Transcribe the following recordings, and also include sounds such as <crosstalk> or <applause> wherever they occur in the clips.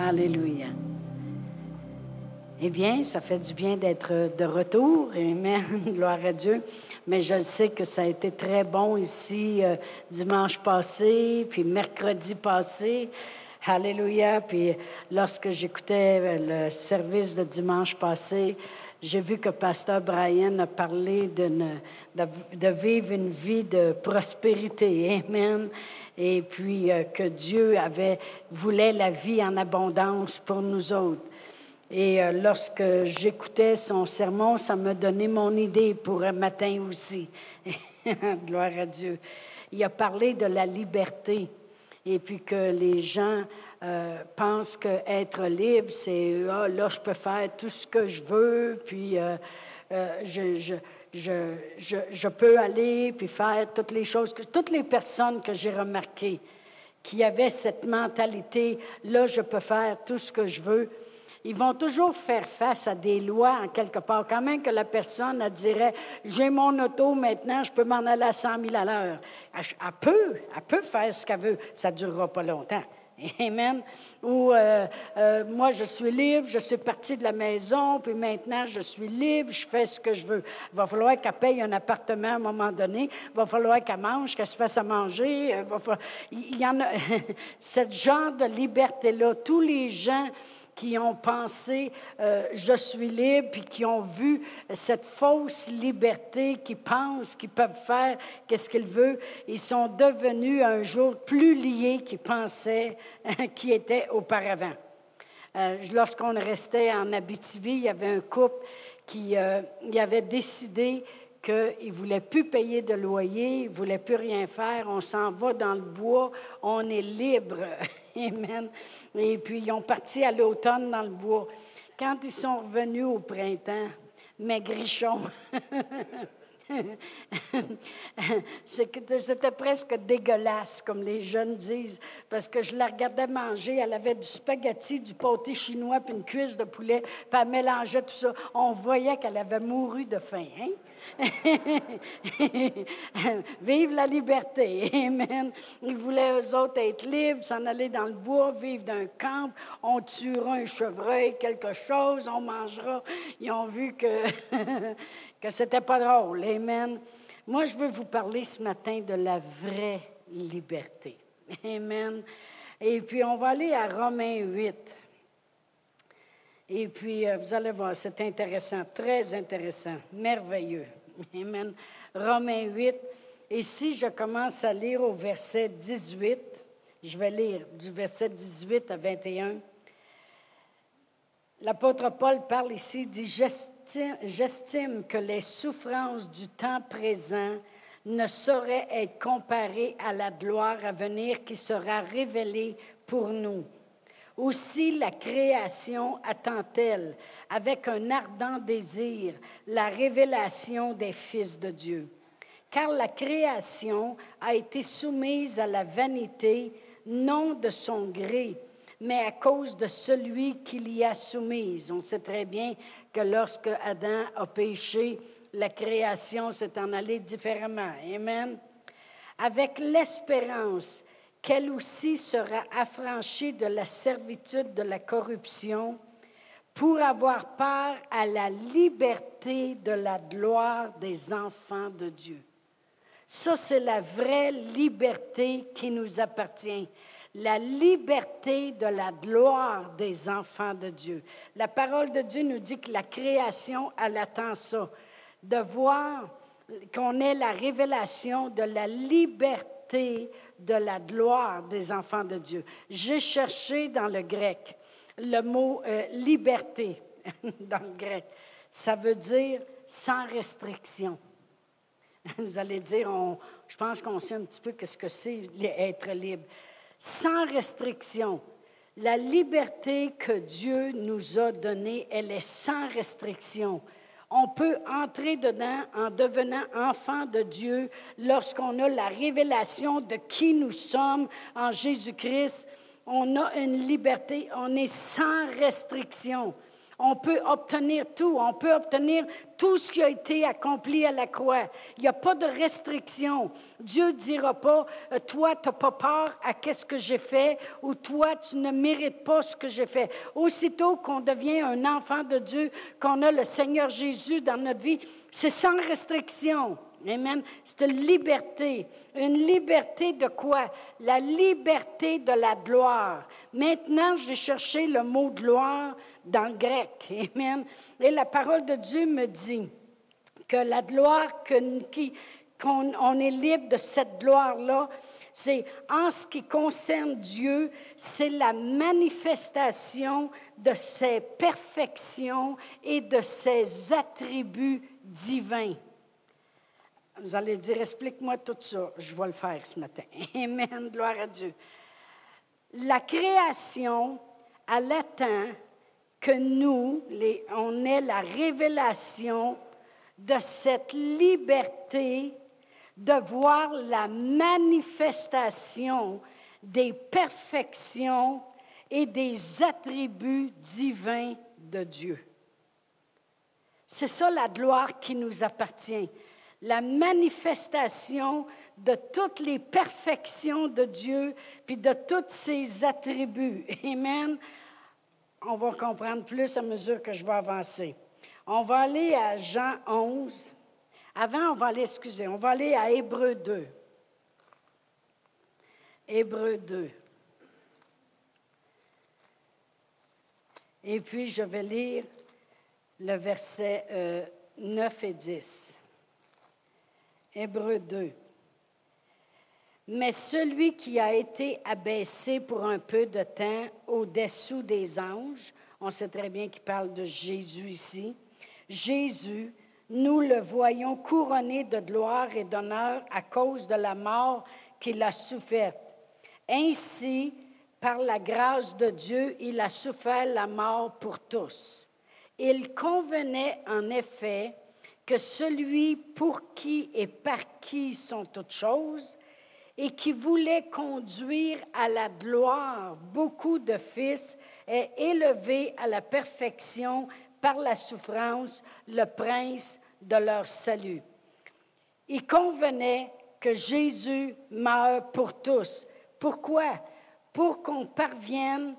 Alléluia. Eh bien, ça fait du bien d'être de retour. Amen. <laughs> Gloire à Dieu. Mais je sais que ça a été très bon ici euh, dimanche passé, puis mercredi passé. Alléluia. Puis lorsque j'écoutais euh, le service de dimanche passé, j'ai vu que Pasteur Brian a parlé de, de, de vivre une vie de prospérité. Amen et puis euh, que Dieu avait voulait la vie en abondance pour nous autres. Et euh, lorsque j'écoutais son sermon, ça me donnait mon idée pour un matin aussi. <laughs> Gloire à Dieu. Il a parlé de la liberté et puis que les gens euh, pensent qu'être libre, c'est ah, là, je peux faire tout ce que je veux, puis je, je je, peux aller puis faire toutes les choses, que, toutes les personnes que j'ai remarquées qui avaient cette mentalité, là, je peux faire tout ce que je veux, ils vont toujours faire face à des lois en quelque part. Quand même que la personne, dirait, j'ai mon auto maintenant, je peux m'en aller à 100 000 à l'heure. Elle, elle, peut, elle peut faire ce qu'elle veut. Ça ne durera pas longtemps. <laughs> Amen. Ou euh, euh, moi, je suis libre, je suis partie de la maison, puis maintenant, je suis libre, je fais ce que je veux. Il va falloir qu'elle paye un appartement à un moment donné. Il va falloir qu'elle mange, qu'elle se fasse à manger. Il, il y en a <laughs> ce genre de liberté-là. Tous les gens qui ont pensé euh, je suis libre, puis qui ont vu cette fausse liberté, qui pensent qu'ils peuvent faire qu'est-ce qu'ils veulent, ils sont devenus un jour plus liés qu'ils pensaient qu'ils étaient auparavant. Euh, lorsqu'on restait en Abitibi, il y avait un couple qui euh, avait décidé qu'il ne voulait plus payer de loyer, il ne voulait plus rien faire, on s'en va dans le bois, on est libre. <laughs> <laughs> Amen. Et puis, ils ont parti à l'automne dans le bois. Quand ils sont revenus au printemps, maigrichons, <laughs> <laughs> C'était presque dégueulasse, comme les jeunes disent, parce que je la regardais manger. Elle avait du spaghetti, du pâté chinois, puis une cuisse de poulet, puis elle mélangeait tout ça. On voyait qu'elle avait mouru de faim. Hein? <laughs> Vive la liberté. Amen. Ils voulaient, eux autres, être libres, s'en aller dans le bois, vivre d'un camp. On tuera un chevreuil, quelque chose, on mangera. Ils ont vu que, <laughs> que c'était pas drôle. Amen. Moi, je veux vous parler ce matin de la vraie liberté. <laughs> Amen. Et puis, on va aller à Romains 8. Et puis, euh, vous allez voir, c'est intéressant, très intéressant, merveilleux. <laughs> Amen. Romains 8. Et si je commence à lire au verset 18, je vais lire du verset 18 à 21. L'apôtre Paul parle ici, dit, j'estime que les souffrances du temps présent ne sauraient être comparées à la gloire à venir qui sera révélée pour nous. Aussi la création attend-elle avec un ardent désir la révélation des fils de Dieu. Car la création a été soumise à la vanité, non de son gré, mais à cause de celui qui l'y a soumise. On sait très bien que lorsque Adam a péché, la création s'est en allée différemment. Amen. Avec l'espérance qu'elle aussi sera affranchie de la servitude de la corruption pour avoir part à la liberté de la gloire des enfants de Dieu. Ça, c'est la vraie liberté qui nous appartient. La liberté de la gloire des enfants de Dieu. La parole de Dieu nous dit que la création, elle attend ça. De voir qu'on ait la révélation de la liberté de la gloire des enfants de Dieu. J'ai cherché dans le grec le mot euh, liberté <laughs> dans le grec. Ça veut dire sans restriction. Vous allez dire, on, je pense qu'on sait un petit peu ce que c'est être libre. Sans restriction. La liberté que Dieu nous a donnée, elle est sans restriction. On peut entrer dedans en devenant enfant de Dieu lorsqu'on a la révélation de qui nous sommes en Jésus-Christ on a une liberté, on est sans restriction. On peut obtenir tout. On peut obtenir tout ce qui a été accompli à la croix. Il n'y a pas de restriction. Dieu ne dira pas, euh, toi, tu n'as pas peur à qu'est-ce que j'ai fait ou toi, tu ne mérites pas ce que j'ai fait. Aussitôt qu'on devient un enfant de Dieu, qu'on a le Seigneur Jésus dans notre vie, c'est sans restriction. Amen. C'est une liberté. Une liberté de quoi? La liberté de la gloire. Maintenant, j'ai cherché le mot gloire dans le grec. <laughs> Amen. Et la parole de Dieu me dit que la gloire, qu'on on est libre de cette gloire-là, c'est en ce qui concerne Dieu, c'est la manifestation de ses perfections et de ses attributs divins. Vous allez dire, explique-moi tout ça. Je vais le faire ce matin. <laughs> Amen, gloire à Dieu. La création, elle attend que nous, on ait la révélation de cette liberté de voir la manifestation des perfections et des attributs divins de Dieu. C'est ça la gloire qui nous appartient la manifestation de toutes les perfections de Dieu, puis de tous ses attributs. Amen. On va comprendre plus à mesure que je vais avancer. On va aller à Jean 11. Avant, on va aller, excusez, on va aller à Hébreu 2. Hébreu 2. Et puis, je vais lire le verset 9 euh, et 10. Hébreu 2. Mais celui qui a été abaissé pour un peu de temps au-dessous des anges, on sait très bien qu'il parle de Jésus ici, Jésus, nous le voyons couronné de gloire et d'honneur à cause de la mort qu'il a soufferte. Ainsi, par la grâce de Dieu, il a souffert la mort pour tous. Il convenait en effet que celui pour qui et par qui sont toutes choses, et qui voulait conduire à la gloire beaucoup de fils, est élevé à la perfection par la souffrance, le prince de leur salut. Il convenait que Jésus meure pour tous. Pourquoi? Pour qu'on parvienne,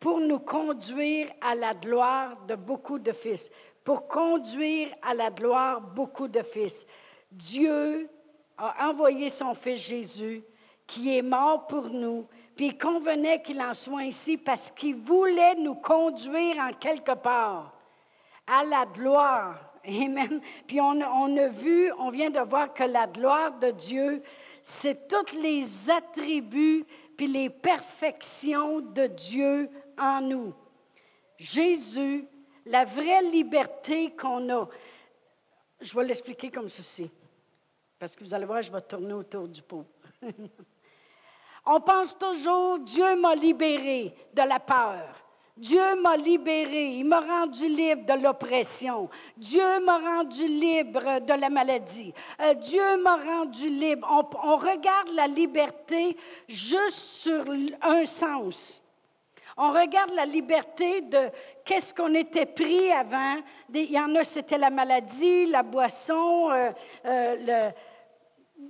pour nous conduire à la gloire de beaucoup de fils pour conduire à la gloire beaucoup de fils. Dieu a envoyé son Fils Jésus, qui est mort pour nous, puis il convenait qu'il en soit ainsi parce qu'il voulait nous conduire en quelque part à la gloire. Amen. Puis on, on, a vu, on vient de voir que la gloire de Dieu, c'est tous les attributs puis les perfections de Dieu en nous. Jésus la vraie liberté qu'on a. Je vais l'expliquer comme ceci, parce que vous allez voir, je vais tourner autour du pot. <laughs> On pense toujours, Dieu m'a libéré de la peur. Dieu m'a libéré, il m'a rendu libre de l'oppression. Dieu m'a rendu libre de la maladie. Euh, Dieu m'a rendu libre. On, on regarde la liberté juste sur un sens. On regarde la liberté de qu'est-ce qu'on était pris avant? Il y en a, c'était la maladie, la boisson, euh, euh,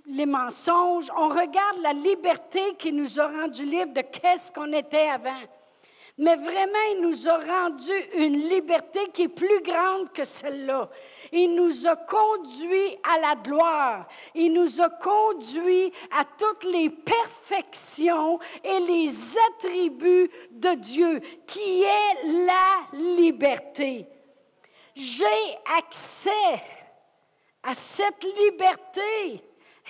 les mensonges. On regarde la liberté qui nous a rendu libres de qu'est-ce qu'on était avant. Mais vraiment, il nous a rendu une liberté qui est plus grande que celle-là. Il nous a conduits à la gloire. Il nous a conduits à toutes les perfections et les attributs de Dieu, qui est la liberté. J'ai accès à cette liberté.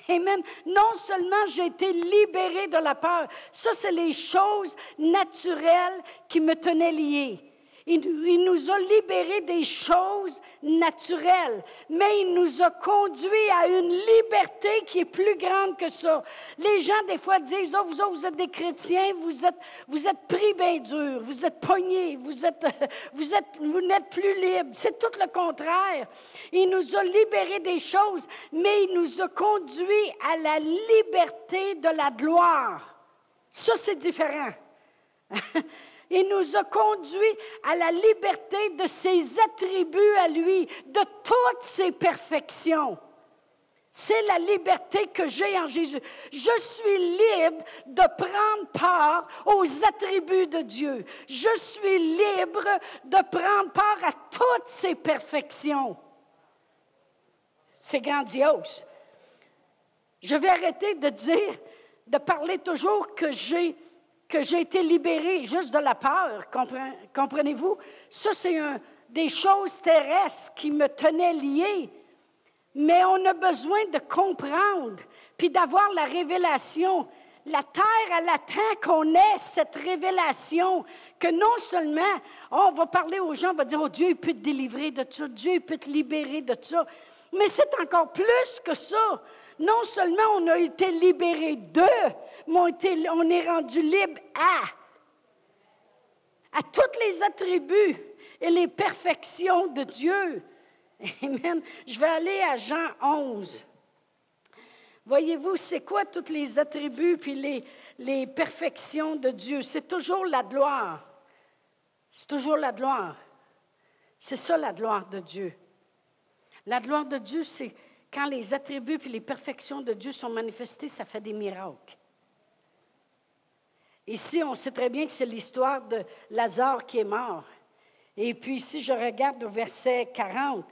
Amen. Non seulement j'ai été libéré de la peur, ça c'est les choses naturelles qui me tenaient lié. Il, nous a libérés des choses naturelles, mais il nous a conduits à une liberté qui est plus grande que ça. Les gens, des fois, disent, oh, vous êtes des chrétiens, vous êtes, vous êtes pris bien dur, vous êtes pognés, vous êtes, <laughs> vous êtes, vous n'êtes plus libres. C'est tout le contraire. Il nous a libérés des choses, mais il nous a conduits à la liberté de la gloire. Ça, c'est différent. <laughs> Il nous a conduits à la liberté de ses attributs à lui, de toutes ses perfections. C'est la liberté que j'ai en Jésus. Je suis libre de prendre part aux attributs de Dieu. Je suis libre de prendre part à toutes ses perfections. C'est grandiose. Je vais arrêter de dire, de parler toujours que j'ai que j'ai été libéré juste de la peur, comprenez-vous? Ça, c'est des choses terrestres qui me tenaient lié mais on a besoin de comprendre, puis d'avoir la révélation. La terre, elle attend qu'on ait cette révélation, que non seulement on va parler aux gens, on va dire, oh Dieu, il peut te délivrer de ça, Dieu, il peut te libérer de ça, mais c'est encore plus que ça. Non seulement on a été libéré d'eux, on est rendu libre à, à tous les attributs et les perfections de Dieu. Amen. Je vais aller à Jean 11. Voyez-vous, c'est quoi tous les attributs puis les, les perfections de Dieu? C'est toujours la gloire. C'est toujours la gloire. C'est ça la gloire de Dieu. La gloire de Dieu, c'est quand les attributs puis les perfections de Dieu sont manifestés, ça fait des miracles. Ici, on sait très bien que c'est l'histoire de Lazare qui est mort. Et puis, si je regarde au verset 40,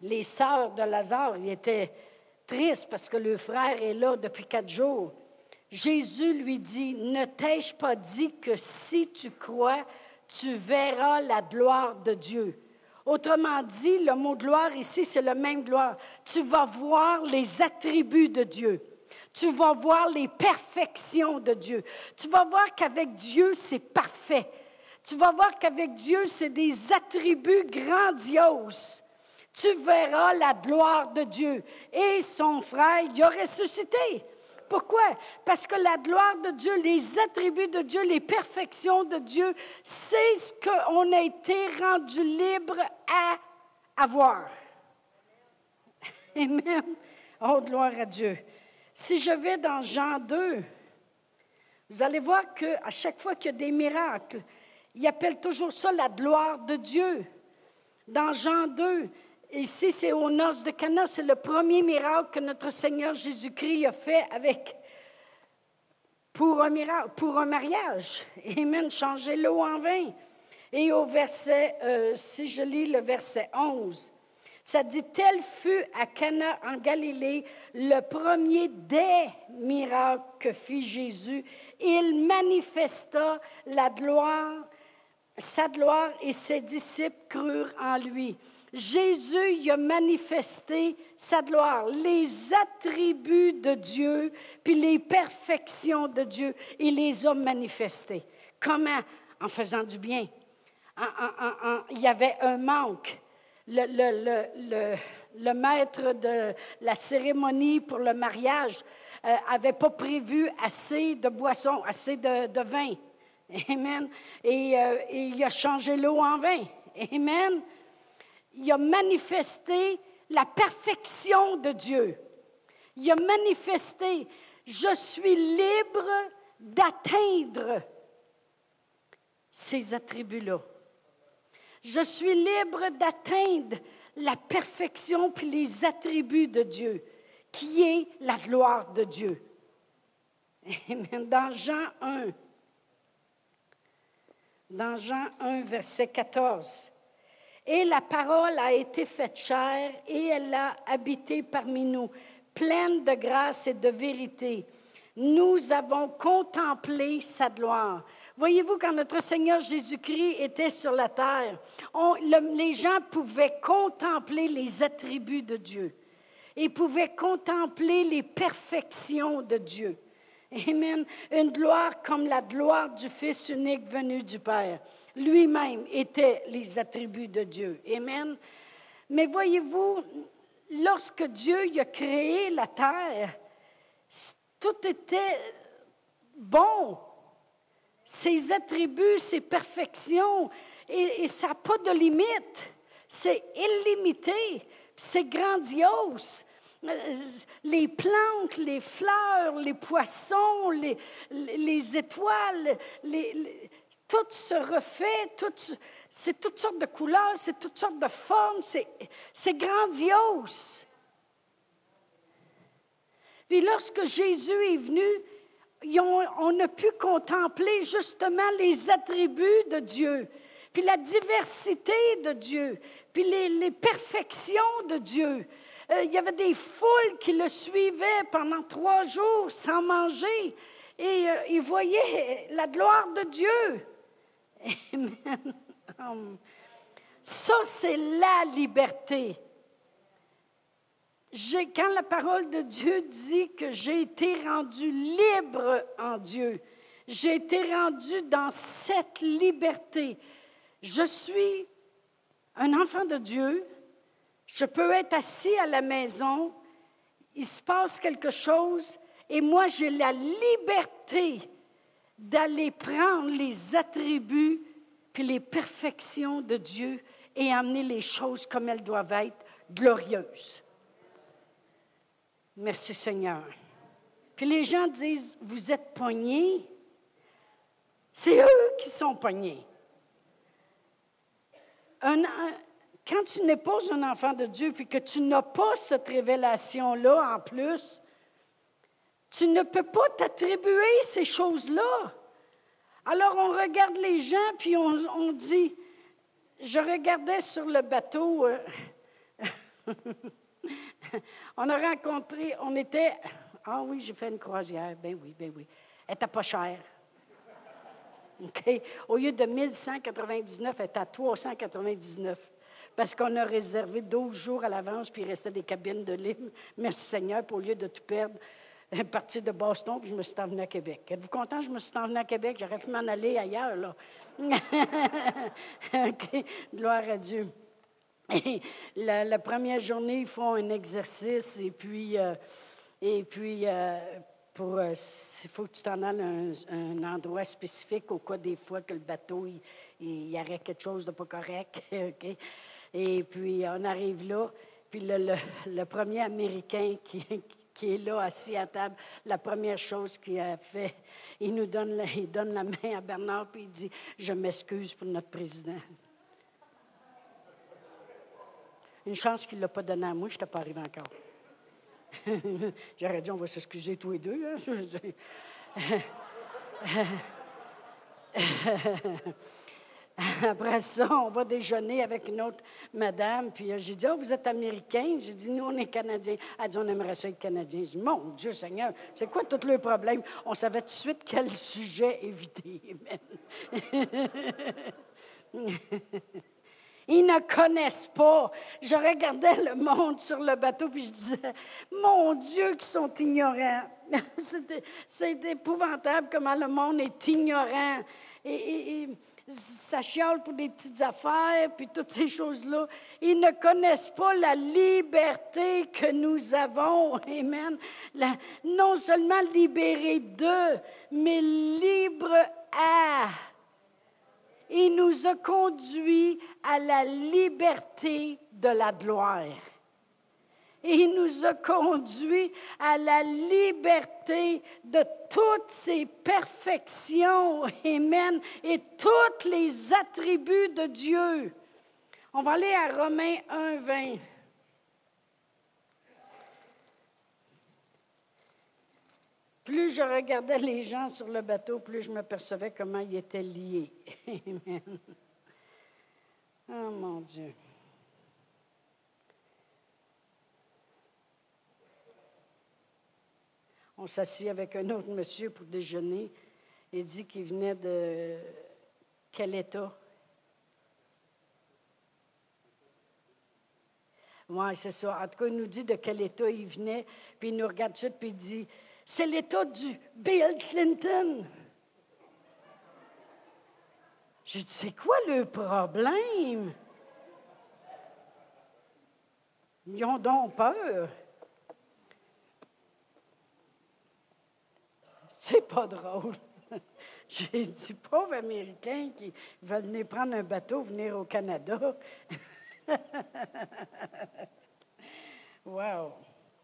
les sœurs de Lazare ils étaient tristes parce que le frère est là depuis quatre jours. Jésus lui dit, ne t'ai-je pas dit que si tu crois, tu verras la gloire de Dieu. Autrement dit, le mot gloire ici, c'est le même gloire. Tu vas voir les attributs de Dieu. Tu vas voir les perfections de Dieu. Tu vas voir qu'avec Dieu, c'est parfait. Tu vas voir qu'avec Dieu, c'est des attributs grandioses tu verras la gloire de Dieu. Et son frère, il a ressuscité. Pourquoi? Parce que la gloire de Dieu, les attributs de Dieu, les perfections de Dieu, c'est ce qu'on a été rendu libre à avoir. Amen. Oh, gloire à Dieu. Si je vais dans Jean 2, vous allez voir qu'à chaque fois qu'il y a des miracles, il appelle toujours ça la gloire de Dieu. Dans Jean 2, Ici, c'est aux noces de Cana. C'est le premier miracle que notre Seigneur Jésus-Christ a fait avec pour un miracle, pour un mariage. Changer l'eau en vin. Et au verset, euh, si je lis le verset 11, ça dit Tel fut à Cana en Galilée le premier des miracles que fit Jésus. Il manifesta la gloire, sa gloire, et ses disciples crurent en lui. Jésus y a manifesté sa gloire, les attributs de Dieu, puis les perfections de Dieu, il les a manifestés. Comment? En faisant du bien. il y avait un manque. Le, maître de la cérémonie pour le mariage n'avait euh, pas prévu assez de boissons, assez de, vin. <laughs> Amen. Et, euh, et il a changé l'eau en vin. Amen il a manifesté la perfection de Dieu. Il a manifesté, je suis libre d'atteindre ces attributs-là. Je suis libre d'atteindre la perfection puis les attributs de Dieu, qui est la gloire de Dieu. Dans Jean 1, dans Jean 1, verset 14, et la parole a été faite chair et elle a habité parmi nous, pleine de grâce et de vérité. Nous avons contemplé sa gloire. Voyez-vous, quand notre Seigneur Jésus-Christ était sur la terre, les gens pouvaient contempler les attributs de Dieu. Ils pouvaient contempler les perfections de Dieu. Amen. Une gloire comme la gloire du Fils unique venu du Père lui-même était les attributs de Dieu. Amen. Mais voyez-vous, lorsque Dieu a créé la terre, tout était bon. Ses attributs, ses perfections, et, ça n'a pas de limite. C'est illimité, c'est grandiose les plantes, les fleurs, les poissons, les, les étoiles, les, tout se refait, c'est toutes sortes de couleurs, c'est toutes sortes de formes, c'est grandiose. Puis lorsque Jésus est venu, on a pu contempler justement les attributs de Dieu, puis la diversité de Dieu, puis les, perfections de Dieu. Euh, il y avait des foules qui le suivaient pendant trois jours sans manger et euh, ils voyaient la gloire de Dieu. Amen. <laughs> Ça, c'est la liberté. Quand la parole de Dieu dit que j'ai été rendu libre en Dieu, j'ai été rendu dans cette liberté. Je suis un enfant de Dieu, je peux être assis à la maison, il se passe quelque chose, et moi j'ai la liberté d'aller prendre les attributs puis les perfections de Dieu et amener les choses comme elles doivent être, glorieuses. Merci Seigneur. Puis les gens disent, vous êtes poignés. C'est eux qui sont poignés. quand tu n'es pas un enfant de Dieu, puis que tu n'as pas cette révélation-là en plus, tu ne peux pas t'attribuer ces choses-là. Alors on regarde les gens, puis on, dit, je regardais sur le bateau, euh, <laughs> <laughs> on a rencontré, on était, ah oui, j'ai fait une croisière, ben oui, ben oui, elle n'était pas chère. <laughs> OK? Au lieu de 1199, elle était à 399 parce qu'on a réservé 12 jours à l'avance, puis il restait des cabines de libre. <laughs> Merci Seigneur, pour au lieu de tout perdre, parti de Boston, puis je me suis envenue à Québec. Êtes-vous content? Que je me suis envenue à Québec? J'aurais pu m'en aller ailleurs, là. OK, gloire à Dieu. <laughs> la, première journée, ils font un exercice et puis, euh, et puis euh, pour, euh, il faut que tu t'en ailles à un, endroit spécifique au cas des fois que le bateau, il, y aurait quelque chose de pas correct. <laughs> Et puis, on arrive là, puis le, le premier Américain qui, qui est là, assis à table, la première chose qu'il a fait, il nous donne il donne la main à Bernard, puis il dit Je m'excuse pour notre président. Une chance qu'il ne l'a pas donné à moi, je n'étais pas arrivé encore. <laughs> J'aurais dit On va s'excuser tous les deux. Hein. <laughs> Après ça, on va déjeuner avec une autre madame. Puis euh, j'ai dit, oh, vous êtes américain? J'ai dit, nous, on est canadiens. Elle dit, on aimerait ça être canadien. J'ai dit, mon Dieu Seigneur, c'est quoi tout le problème? On savait tout de suite quel sujet éviter. <laughs> Ils ne connaissent pas. Je regardais le monde sur le bateau, puis je disais, mon Dieu, qu'ils sont ignorants. <laughs> c'est épouvantable comment le monde est ignorant. et ça chiale pour des petites affaires, puis toutes ces choses-là. Ils ne connaissent pas la liberté que nous avons. <laughs> Amen. non seulement libérés d'eux, mais libres à. Nous a conduits à la liberté de la gloire il nous a conduits à la liberté de toutes ses perfections, <laughs> Amen, et tous les attributs de Dieu. On va aller à Romains 1, 20. Plus je regardais les gens sur le bateau, plus je m'apercevais comment ils étaient liés. Amen. <laughs> Oh mon Dieu. On s'assit avec un autre monsieur pour déjeuner. Il dit qu'il venait de quel État? Oui, c'est ça. En tout cas, il nous dit de quel État il venait, puis il nous regarde tout puis il dit C'est l'État du Bill Clinton. J'ai dit C'est quoi le problème? Ils ont donc peur. C'est pas drôle. <laughs> J'ai dit, pauvres Américains qui veulent venir prendre un bateau, venir au Canada. <laughs> wow.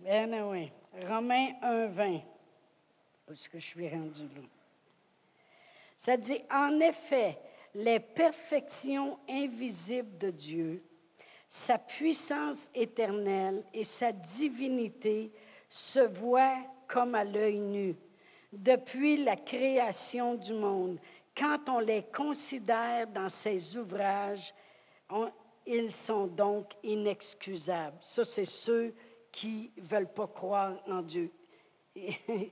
Ben oui. Romains 1, 20. Où est-ce que je suis rendu là? Ça dit, en effet, les perfections invisibles de Dieu, sa puissance éternelle et sa divinité se voient comme à l'œil nu depuis la création du monde. Quand on les considère dans ses ouvrages, ils sont donc inexcusables. Ça, c'est ceux qui ne veulent pas croire en Dieu. <laughs>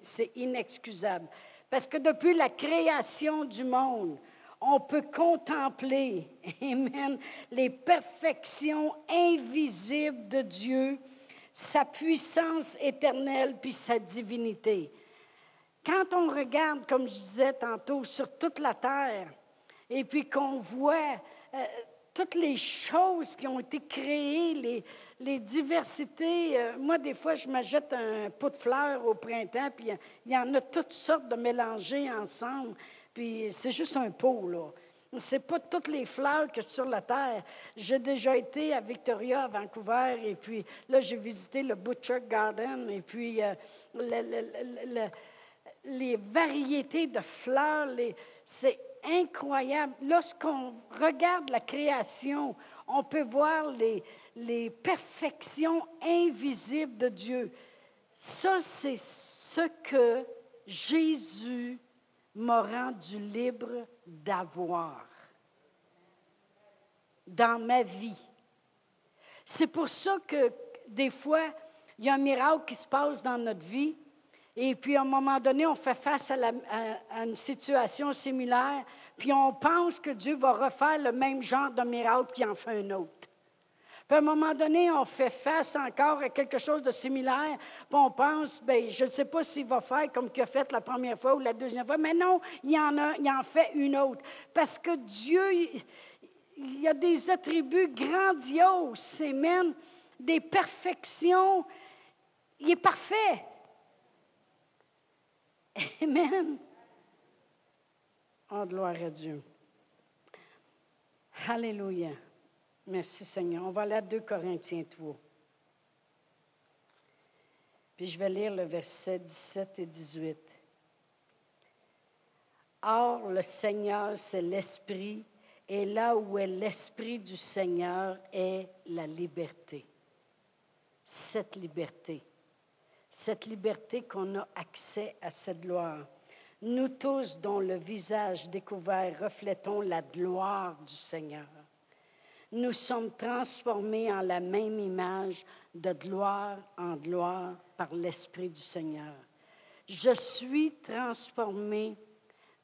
c'est inexcusable. Parce que depuis la création du monde, on peut contempler, <laughs> Amen, les perfections invisibles de Dieu, sa puissance éternelle puis sa divinité. Quand on regarde, comme je disais tantôt, sur toute la terre, et puis qu'on voit euh, toutes les choses qui ont été créées, les, les diversités. Euh, moi, des fois, je m'achète un pot de fleurs au printemps, puis il y, en a toutes sortes de mélangées ensemble. Puis c'est juste un pot, là. C'est pas toutes les fleurs que sur la terre. J'ai déjà été à Victoria, à Vancouver, et puis là, j'ai visité le Butcher Garden, et puis euh, les variétés de fleurs, c'est incroyable. Lorsqu'on regarde la création, on peut voir les, les perfections invisibles de Dieu. Ça, c'est ce que Jésus m'a rendu libre d'avoir dans ma vie. C'est pour ça que des fois, il y a un miracle qui se passe dans notre vie, et puis, à un moment donné, on fait face à, une situation similaire, puis on pense que Dieu va refaire le même genre de miracle, puis en fait un autre. Puis à un moment donné, on fait face encore à quelque chose de similaire, puis on pense, bien, je ne sais pas s'il va faire comme qu'il a fait la première fois ou la deuxième fois, mais non, il en, a, il en fait une autre. Parce que Dieu, il a des attributs grandioses, même des perfections. Il est parfait. <laughs> Amen. Oh, gloire à Dieu. Alléluia. Merci Seigneur. On va aller à 2 Corinthiens 3. Puis je vais lire le verset 17 et 18. Or, le Seigneur, c'est l'Esprit, et là où est l'Esprit du Seigneur est la liberté. Cette liberté cette liberté qu'on a accès à cette gloire. Nous tous, dont le visage découvert, reflétons la gloire du Seigneur. Nous sommes transformés en la même image de gloire en gloire par l'Esprit du Seigneur. Je suis transformé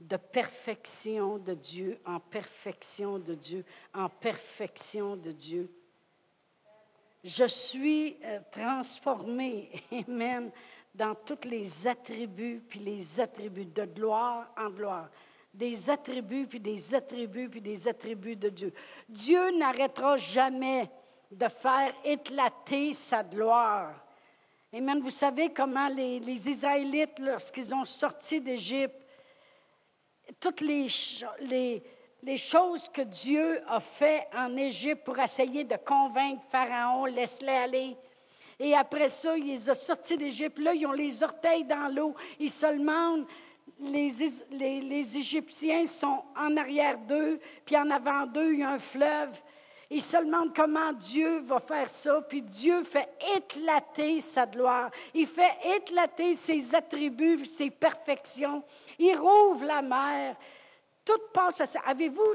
de perfection de Dieu en perfection de Dieu, en perfection de Dieu je suis euh, transformé, <laughs> Amen, dans tous les attributs, puis les attributs de gloire en gloire. Des attributs, puis des attributs, puis des attributs de Dieu. Dieu n'arrêtera jamais de faire éclater sa gloire. Amen. Vous savez comment les, Israélites, lorsqu'ils ont sorti d'Égypte, toutes les, les, choses que Dieu a fait en Égypte pour essayer de convaincre Pharaon, laisse-les aller. Et après ça, il les a sortis d'Égypte. Là, ils ont les orteils dans l'eau. Ils se demandent, les, Égyptiens sont en arrière d'eux, puis en avant d'eux, il y a un fleuve. Ils se demandent comment Dieu va faire ça, puis Dieu fait éclater sa gloire. Il fait éclater ses attributs, ses perfections. Il rouvre la mer. Tout passe à ça. Avez-vous,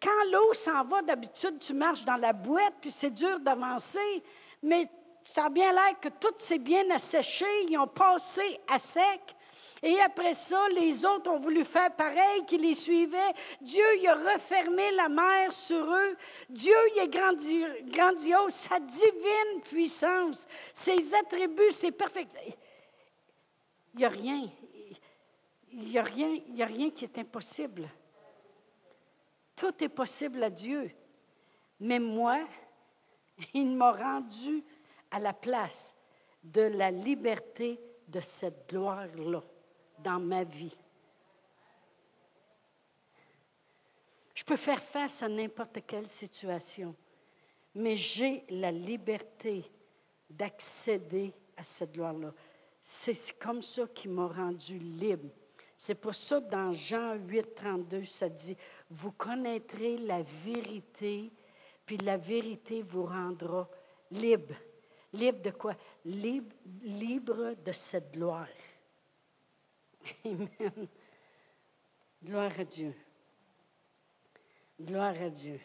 quand l'eau s'en va, d'habitude, tu marches dans la boîte, puis c'est dur d'avancer, mais ça a bien l'air que tout s'est bien asséché, ils ont passé à sec. Et après ça, les autres ont voulu faire pareil, qui les suivaient. Dieu, il a refermé la mer sur eux. Dieu, il est grandiose. Sa divine puissance, ses attributs, ses perfections. Il n'y a rien. Il n'y a, rien, a rien qui est impossible. Tout est possible à Dieu. Mais moi, <laughs> il m'a rendu à la place de la liberté de cette gloire-là dans ma vie. Je peux faire face à n'importe quelle situation, mais j'ai la liberté d'accéder à cette gloire-là. C'est comme ça qui m'a rendu libre C'est pour ça que dans Jean 8, 32, ça dit, vous connaîtrez la vérité, puis la vérité vous rendra libre. Libre de quoi? Libre, libre de cette gloire. <laughs> Amen. Gloire à Dieu. Gloire à Dieu.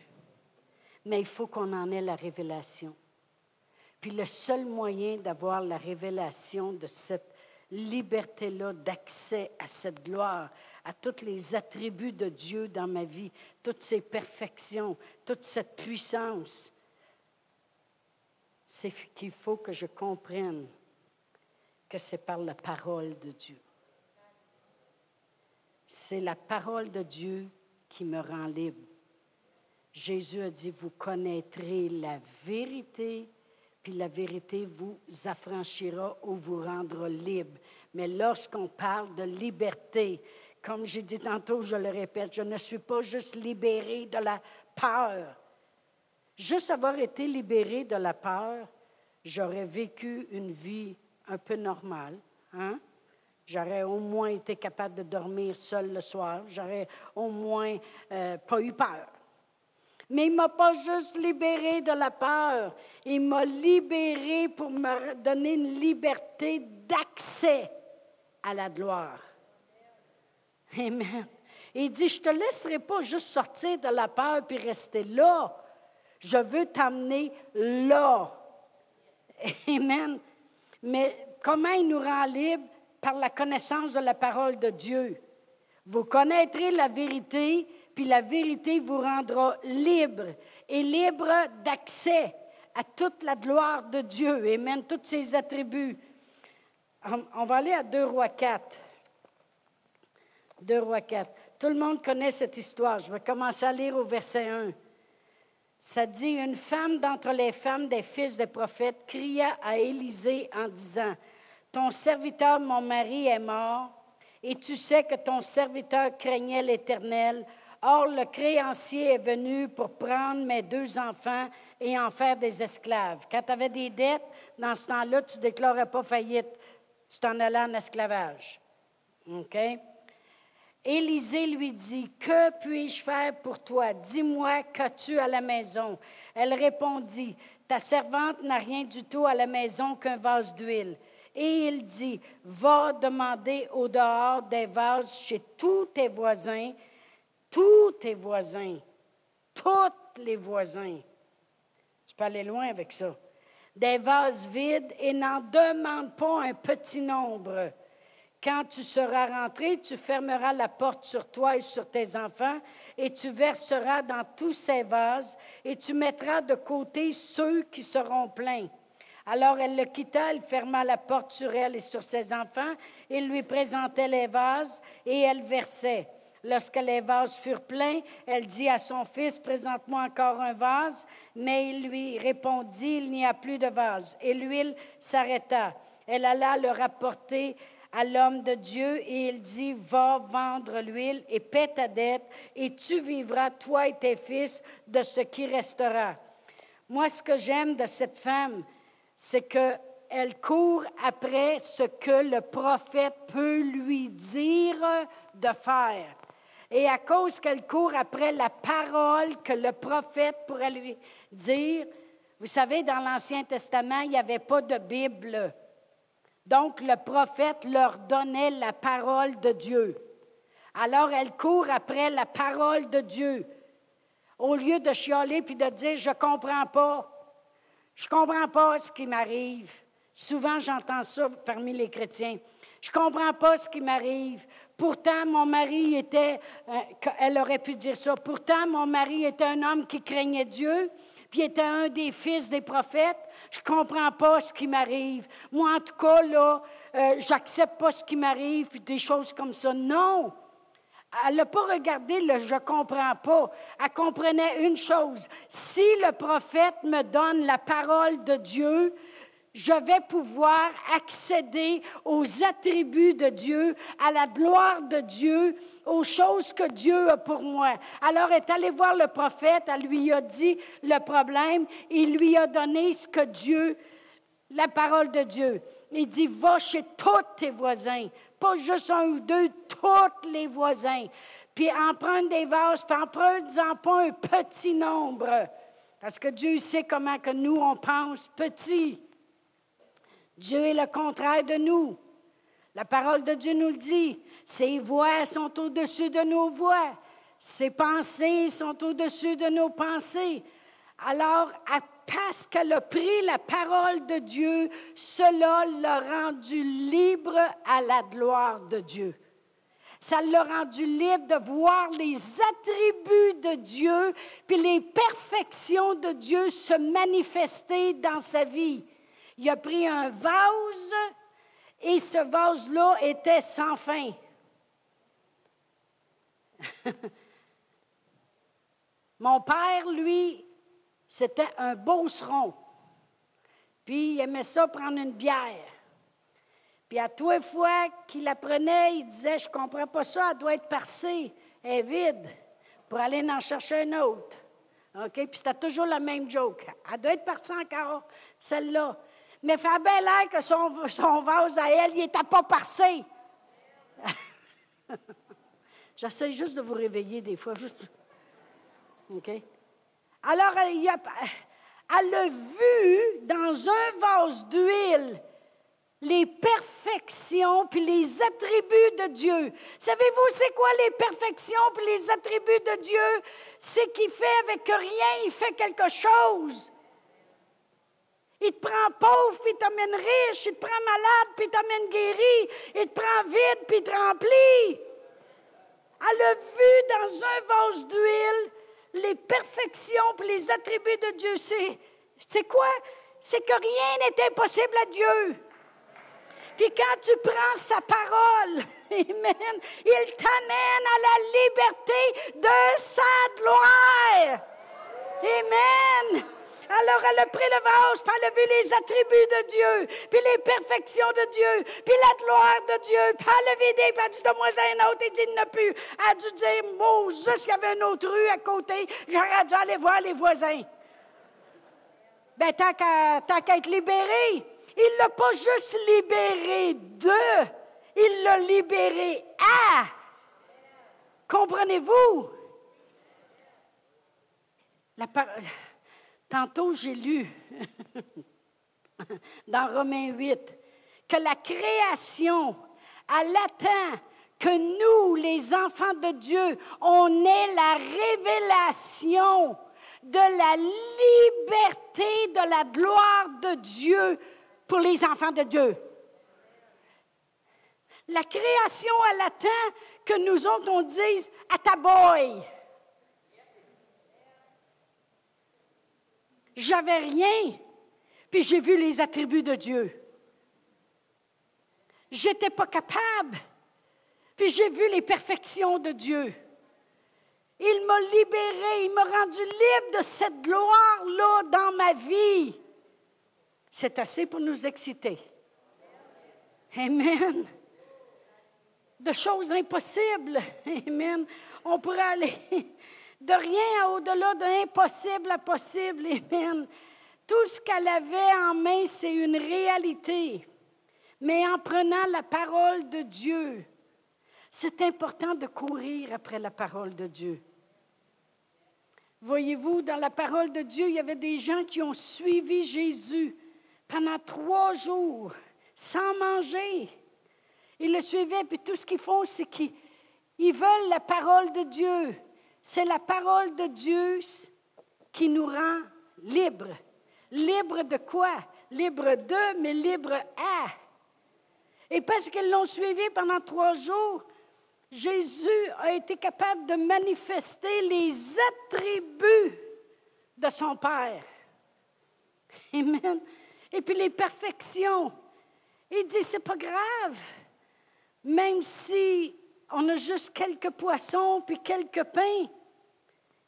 Mais il faut qu'on en ait la révélation. Puis le seul moyen d'avoir la révélation de cette liberté-là d'accès à cette gloire, à tous les attributs de Dieu dans ma vie, toutes ses perfections, toute cette puissance, c'est qu'il faut que je comprenne que c'est par la parole de Dieu. C'est la parole de Dieu qui me rend libre. Jésus a dit, vous connaîtrez la vérité, puis la vérité vous affranchira ou vous rendra libre. Mais lorsqu'on parle de liberté, comme j'ai dit tantôt, je le répète, je ne suis pas juste libéré de la peur. Juste avoir été libéré de la peur, j'aurais vécu une vie un peu normale. Hein? J'aurais au moins été capable de dormir seul le soir. J'aurais au moins euh, pas eu peur. Mais il ne m'a pas juste libéré de la peur. Il m'a libéré pour me donner une liberté d'accès à la gloire. Amen. il dit, je ne te laisserai pas juste sortir de la peur puis rester là. Je veux t'amener là. Amen. Mais comment il nous rend libres? Par la connaissance de la parole de Dieu. Vous connaîtrez la vérité, puis la vérité vous rendra libre et libre d'accès à toute la gloire de Dieu. Amen. Tous ses attributs. On va aller à 2 Rois 4. 2 Rois 4. Tout le monde connaît cette histoire. Je vais commencer à lire au verset 1. Ça dit, une femme d'entre les femmes des fils des prophètes cria à Élisée en disant, Ton serviteur, mon mari, est mort, et tu sais que ton serviteur craignait l'Éternel. Or, le créancier est venu pour prendre mes deux enfants et en faire des esclaves. Quand tu avais des dettes, dans ce temps-là, tu ne déclarais pas faillite. Tu t'en allais en esclavage. OK? Élisée lui dit, Que puis-je faire pour toi? Dis-moi, qu'as-tu à la maison? Elle répondit, Ta servante n'a rien du tout à la maison qu'un vase d'huile. Et il dit, Va demander au dehors des vases chez tous tes voisins, tous tes voisins, tous les voisins. Tu peux aller loin avec ça. Des vases vides et n'en demande pas un petit nombre quand tu seras rentré, tu fermeras la porte sur toi et sur tes enfants, et tu verseras dans tous ces vases, et tu mettras de côté ceux qui seront pleins. Alors elle le quitta, elle ferma la porte sur elle et sur ses enfants, il lui présentait les vases, et elle versait. Lorsque les vases furent pleins, elle dit à son fils, Présente-moi encore un vase. Mais il lui répondit, Il n'y a plus de vase. Et l'huile s'arrêta. Elle alla le rapporter à l'homme de Dieu et il dit, va vendre l'huile et paie ta dette et tu vivras, toi et tes fils, de ce qui restera. Moi, ce que j'aime de cette femme, c'est qu'elle court après ce que le prophète peut lui dire de faire. Et à cause qu'elle court après la parole que le prophète pourrait lui dire, vous savez, dans l'Ancien Testament, il n'y avait pas de Bible. Donc le prophète leur donnait la parole de Dieu. Alors elle court après la parole de Dieu. Au lieu de chialer puis de dire je comprends pas. Je comprends pas ce qui m'arrive. Souvent j'entends ça parmi les chrétiens. Je comprends pas ce qui m'arrive. Pourtant mon mari était euh, elle aurait pu dire ça. Pourtant mon mari était un homme qui craignait Dieu puis était un des fils des prophètes, je ne comprends pas ce qui m'arrive. Moi, en tout cas, là, euh, j'accepte pas ce qui m'arrive, puis des choses comme ça. Non! Elle n'a pas regardé le je comprends pas. Elle comprenait une chose. Si le prophète me donne la parole de Dieu, je vais pouvoir accéder aux attributs de Dieu, à la gloire de Dieu, aux choses que Dieu a pour moi. Alors elle est allée voir le prophète, elle lui a dit le problème, il lui a donné ce que Dieu, la parole de Dieu. Il dit, va chez tous tes voisins, pas juste un ou deux, tous les voisins. Puis emprunte des vases, puis emprunte-en pas un petit nombre. Parce que Dieu sait comment que nous, on pense petit. Dieu est le contraire de nous. La parole de Dieu nous le dit. Ses voix sont au-dessus de nos voix. Ses pensées sont au-dessus de nos pensées. Alors, parce qu'elle a pris la parole de Dieu, cela l'a rendu libre à la gloire de Dieu. Ça l'a rendu libre de voir les attributs de Dieu, puis les perfections de Dieu se manifester dans sa vie. Il a pris un vase et ce vase-là était sans fin. <laughs> Mon père, lui, c'était un beauceron. Puis il aimait ça prendre une bière. Puis à les fois qu'il la prenait, il disait Je ne comprends pas ça, elle doit être percée, elle est vide, pour aller en chercher une autre. OK? Puis c'était toujours la même joke. Elle doit être percée encore, celle-là. Mais fait bien l'air que son, vase à elle, il n'était pas percé. <laughs> J'essaie juste de vous réveiller des fois. Juste... OK? Alors, elle, a vu dans un vase d'huile les perfections puis les attributs de Dieu. Savez-vous c'est quoi les perfections puis les attributs de Dieu? C'est qu'il fait avec rien, il fait quelque chose. Il te prend pauvre, puis il t'amène riche. Il te prend malade, puis il t'amène guéri. Il te prend vide, puis il te remplit. Elle a vu dans un vase d'huile les perfections puis les attributs de Dieu. C'est quoi? C'est que rien n'est impossible à Dieu. Puis quand tu prends sa parole, <laughs> Amen, il t'amène à la liberté de sa gloire. Amen. Alors elle a pris le vase, puis elle a les attributs de Dieu, puis les perfections de Dieu, puis la gloire de Dieu, puis elle a vidé, puis elle a dit, de moi un autre, et dit, il n'a plus. Elle a dû dire, Moses, qu'il y avait une autre rue à côté, j'aurais dû aller voir les voisins. Ben, tant qu'à être libéré, il ne l'a pas juste libéré de, il l'a libéré à. Comprenez-vous? La parole. Tantôt, j'ai lu <laughs> dans Romains 8 que la création, elle attend que nous, les enfants de Dieu, on ait la révélation de la liberté de la gloire de Dieu pour les enfants de Dieu. La création, elle attend que nous autres, on dise à ta boy. J'avais rien, puis j'ai vu les attributs de Dieu. J'étais pas capable, puis j'ai vu les perfections de Dieu. Il m'a libéré, il m'a rendu libre de cette gloire-là dans ma vie. C'est assez pour nous exciter. Amen. De choses impossibles. Amen. On pourrait aller de rien au-delà de l'impossible à possible. Amen. Tout ce qu'elle avait en main, c'est une réalité. Mais en prenant la parole de Dieu, c'est important de courir après la parole de Dieu. Voyez-vous, dans la parole de Dieu, il y avait des gens qui ont suivi Jésus pendant trois jours, sans manger. Ils le suivaient, puis tout ce qu'ils font, c'est qu'ils veulent la parole de Dieu. C'est la parole de Dieu qui nous rend libres. Libres de quoi? Libres de, mais libres à. Et parce qu'ils l'ont suivi pendant trois jours, Jésus a été capable de manifester les attributs de son Père. Amen. Et puis les perfections. Il dit, c'est pas grave, même si on a juste quelques poissons puis quelques pains.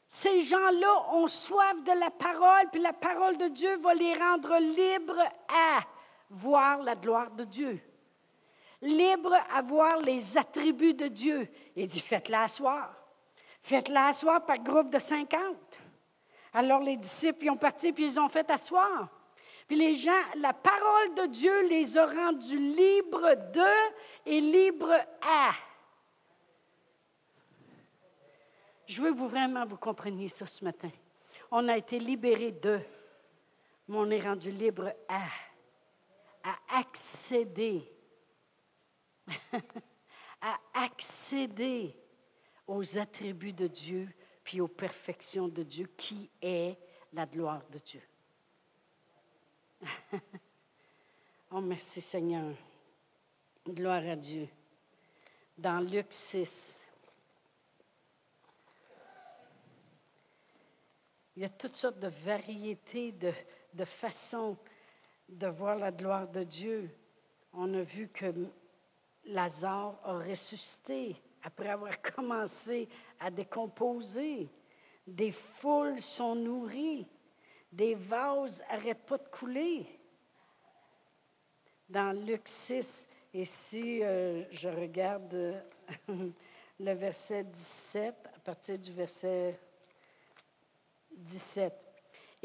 Ces gens-là ont soif de la parole, puis la parole de Dieu va les rendre libres à voir la gloire de Dieu. Libres à voir les attributs de Dieu. Il dit, faites-la asseoir. Faites-la asseoir par groupe de 50. Alors les disciples y ont parti, puis ils ont fait asseoir. Puis les gens, la parole de Dieu les a rendus libres de et libres à. Je veux vous vraiment vous compreniez ça ce matin. On a été libérés de, mais on est rendu libre à, à accéder, <laughs> à accéder aux attributs de Dieu, puis aux perfections de Dieu, qui est la gloire de Dieu. <laughs> oh, merci Seigneur. Gloire à Dieu. Dans Luc 6, il y a toutes sortes de variétés, de, de façons de voir la gloire de Dieu. On a vu que Lazare a ressuscité après avoir <laughs> commencé à décomposer. Des foules sont nourries. Des vases n'arrêtent pas de couler. Dans Luc 6, et si euh, je regarde <laughs> le verset 17, à partir du verset 17.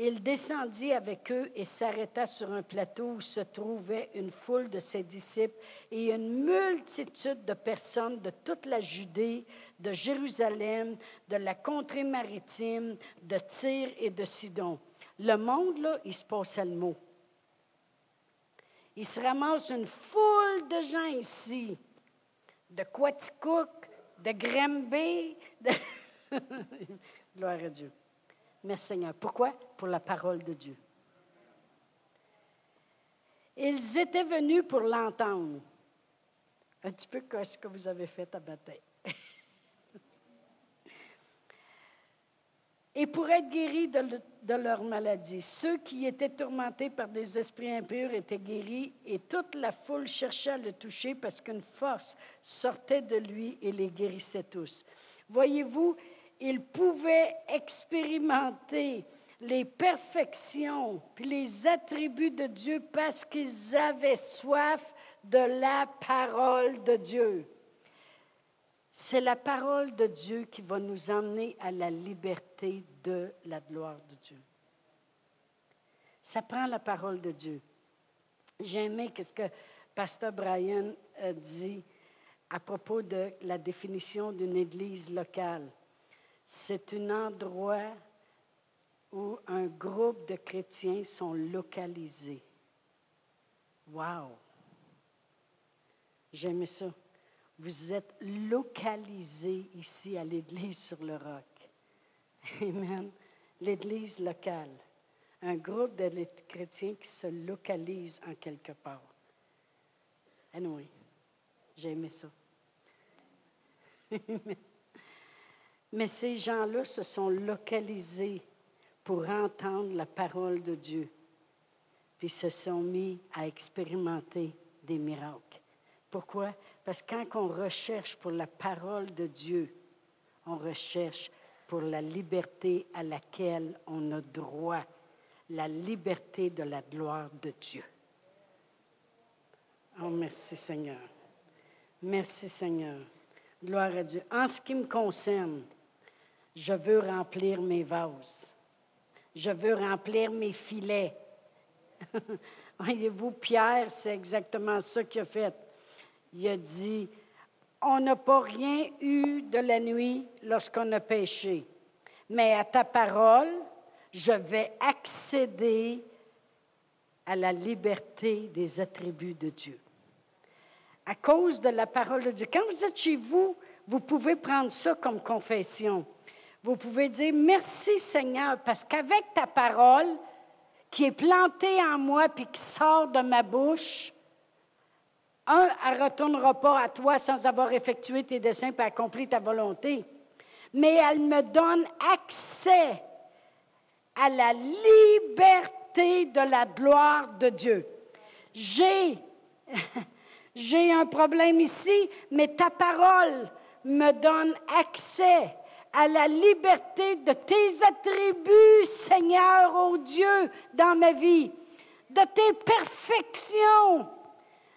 Il descendit avec eux et s'arrêta sur un plateau où se trouvait une foule de ses disciples et une multitude de personnes de toute la Judée, de Jérusalem, de la contrée maritime, de Tyr et de Sidon. Le monde, là, il se passait le mot. Il se ramasse une foule de gens ici, de Quaticook, de Granby, de... <laughs> Gloire à Dieu. Merci Seigneur. Pourquoi? Pour la parole de Dieu. Ils étaient venus pour l'entendre. Un petit peu comme ce que vous avez fait à matin. <laughs> et pour être guéris de, de, leur maladie. Ceux qui étaient tourmentés par des esprits impurs étaient guéris et toute la foule cherchait à le toucher parce qu'une force sortait de lui et les guérissait tous. Voyez-vous, ils pouvaient expérimenter les perfections puis les attributs de Dieu parce qu'ils avaient soif de la parole de Dieu. C'est la parole de Dieu qui va nous emmener à la liberté de la gloire de Dieu. Ça prend la parole de Dieu. J'ai aimé ce que Pasteur Brian a dit à propos de la définition d'une église locale. C'est un endroit où un groupe de chrétiens sont localisés. Wow! J'aime ça. Vous êtes localisés ici à l'Église sur le roc. <laughs> Amen. L'Église locale. Un groupe de chrétiens qui se localise en quelque part. Anyway, j'ai aimé ça. <laughs> Mais ces gens-là se sont localisés pour entendre la parole de Dieu, puis se sont mis à expérimenter des miracles. Pourquoi? Parce que quand on recherche pour la parole de Dieu, on recherche pour la liberté à laquelle on a droit, la liberté de la gloire de Dieu. Oh, merci Seigneur. Merci Seigneur. Gloire à Dieu. En ce qui me concerne, je veux remplir mes vases. Je veux remplir mes filets. <laughs> Voyez-vous, Pierre, c'est exactement ça qu'il a fait. Il a dit, on n'a pas rien eu de la nuit lorsqu'on a péché, mais à ta parole, je vais accéder à la liberté des attributs de Dieu. À cause de la parole de Dieu. Quand vous êtes chez vous, vous pouvez prendre ça comme confession. Vous pouvez dire merci Seigneur parce qu'avec ta parole qui est plantée en moi puis qui sort de ma bouche, un, elle ne retournera pas à toi sans avoir effectué tes desseins et accompli ta volonté, mais elle me donne accès à la liberté de la gloire de Dieu. J'ai, <laughs> j'ai un problème ici, mais ta parole me donne accès à la liberté de tes attributs, Seigneur, ô Dieu, dans ma vie, de tes perfections.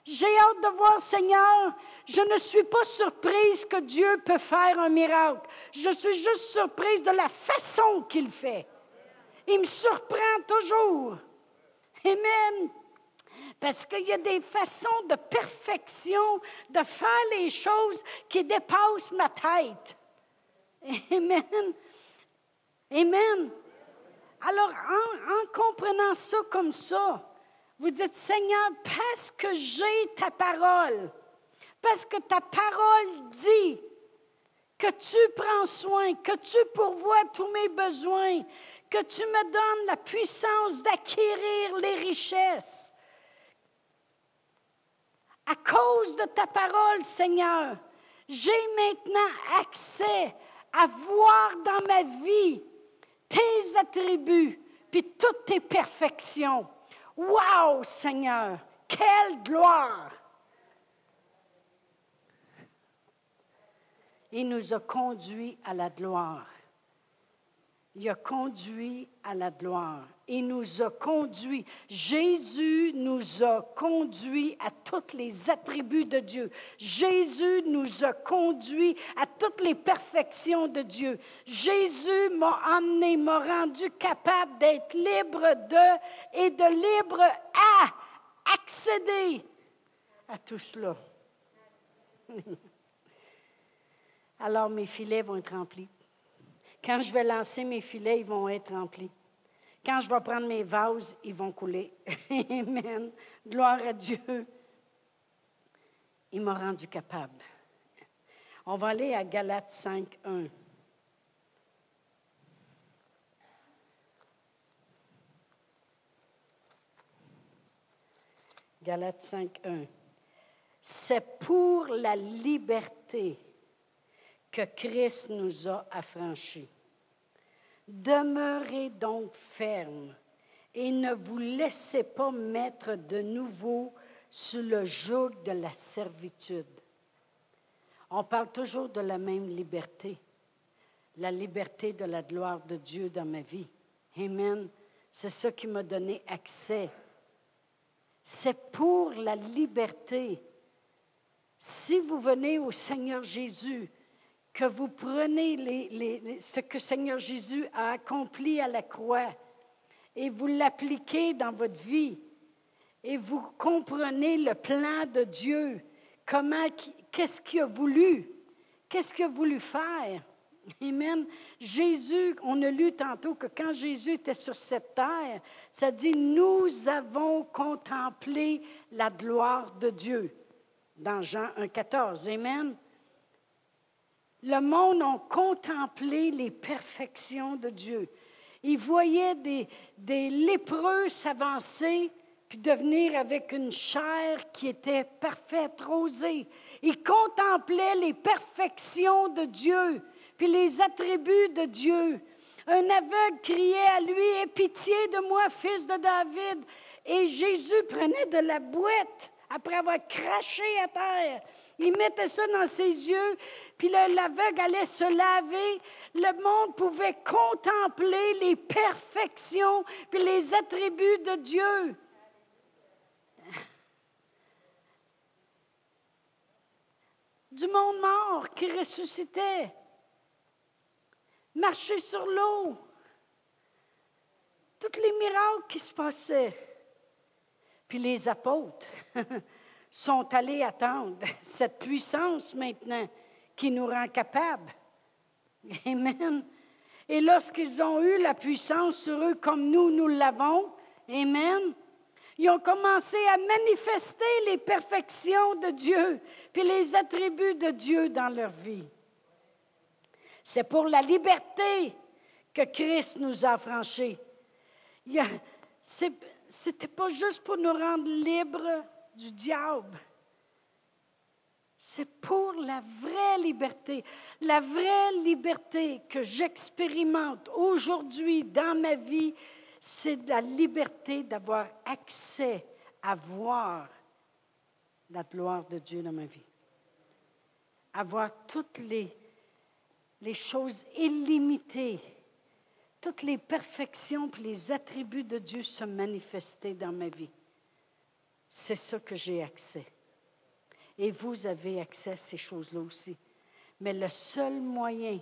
J'ai hâte de voir, Seigneur, je ne suis pas surprise que Dieu peut faire un miracle. Je suis juste surprise de la façon qu'il fait. Il me surprend toujours. Amen. Parce qu'il y a des façons de perfection, de faire les choses qui dépassent ma tête. Amen. Amen. Alors, en, comprenant ça comme ça, vous dites, Seigneur, parce que j'ai ta parole, parce que ta parole dit que tu prends soin, que tu pourvois tous mes besoins, que tu me donnes la puissance d'acquérir les richesses. À cause de ta parole, Seigneur, j'ai maintenant accès à voir dans ma vie tes attributs, puis toutes tes perfections. Wow, Seigneur, quelle gloire! Il nous a conduits à la gloire il a conduit à la gloire. Il nous a conduit. Jésus nous a conduit à tous les attributs de Dieu. Jésus nous a conduit à toutes les perfections de Dieu. Jésus m'a amené, m'a rendu capable d'être libre de et de libre à accéder à tout cela. <laughs> Alors mes filets vont être remplis. Quand je vais lancer mes filets, ils vont être remplis. Quand je vais prendre mes vases, ils vont couler. <laughs> Amen. Gloire à Dieu. Il m'a rendu capable. On va aller à Galates 5, 1. Galates 5, 1. C'est pour la liberté que Christ nous a affranchis. Demeurez donc fermes et ne vous laissez pas mettre de nouveau sous le joug de la servitude. On parle toujours de la même liberté, la liberté de la gloire de Dieu dans ma vie. Amen. C'est ça qui m'a donné accès. C'est pour la liberté. Si vous venez au Seigneur Jésus, que vous prenez ce que Seigneur Jésus a accompli à la croix et vous l'appliquez dans votre vie et vous comprenez le plan de Dieu, comment, qu'est-ce qu'il a voulu, qu'est-ce qu'il a voulu faire. Amen. Jésus, on a lu tantôt que quand Jésus était sur cette terre, ça dit, nous avons contemplé la gloire de Dieu. Dans Jean 1,14. Amen. Le monde a contemplé les perfections de Dieu. Ils voyaient des, lépreux s'avancer puis devenir avec une chair qui était parfaite, rosée. Ils contemplaient les perfections de Dieu, puis les attributs de Dieu. Un aveugle criait à lui, Aie pitié de moi, fils de David. Et Jésus prenait de la boîte après avoir craché à terre. Il mettait ça dans ses yeux, puis l'aveugle allait se laver. Le monde pouvait contempler les perfections, puis les attributs de Dieu. Du monde mort qui ressuscitait. Marcher sur l'eau. Tous les miracles qui se passaient. Puis les apôtres <laughs> sont allés attendre cette puissance maintenant qui nous rend capables. <laughs> Amen. Et lorsqu'ils ont eu la puissance sur eux comme nous, nous l'avons, Amen, ils ont commencé à manifester les perfections de Dieu, puis les attributs de Dieu dans leur vie. C'est pour la liberté que Christ nous a franchis. C'est n'était pas juste pour nous rendre libres du diable. C'est pour la vraie liberté, la vraie liberté que j'expérimente aujourd'hui dans ma vie, c'est la liberté d'avoir accès à voir la gloire de Dieu dans ma vie. Avoir toutes les, choses illimitées toutes les perfections et les attributs de Dieu se manifester dans ma vie. C'est ça que j'ai accès. Et vous avez accès à ces choses-là aussi. Mais le seul moyen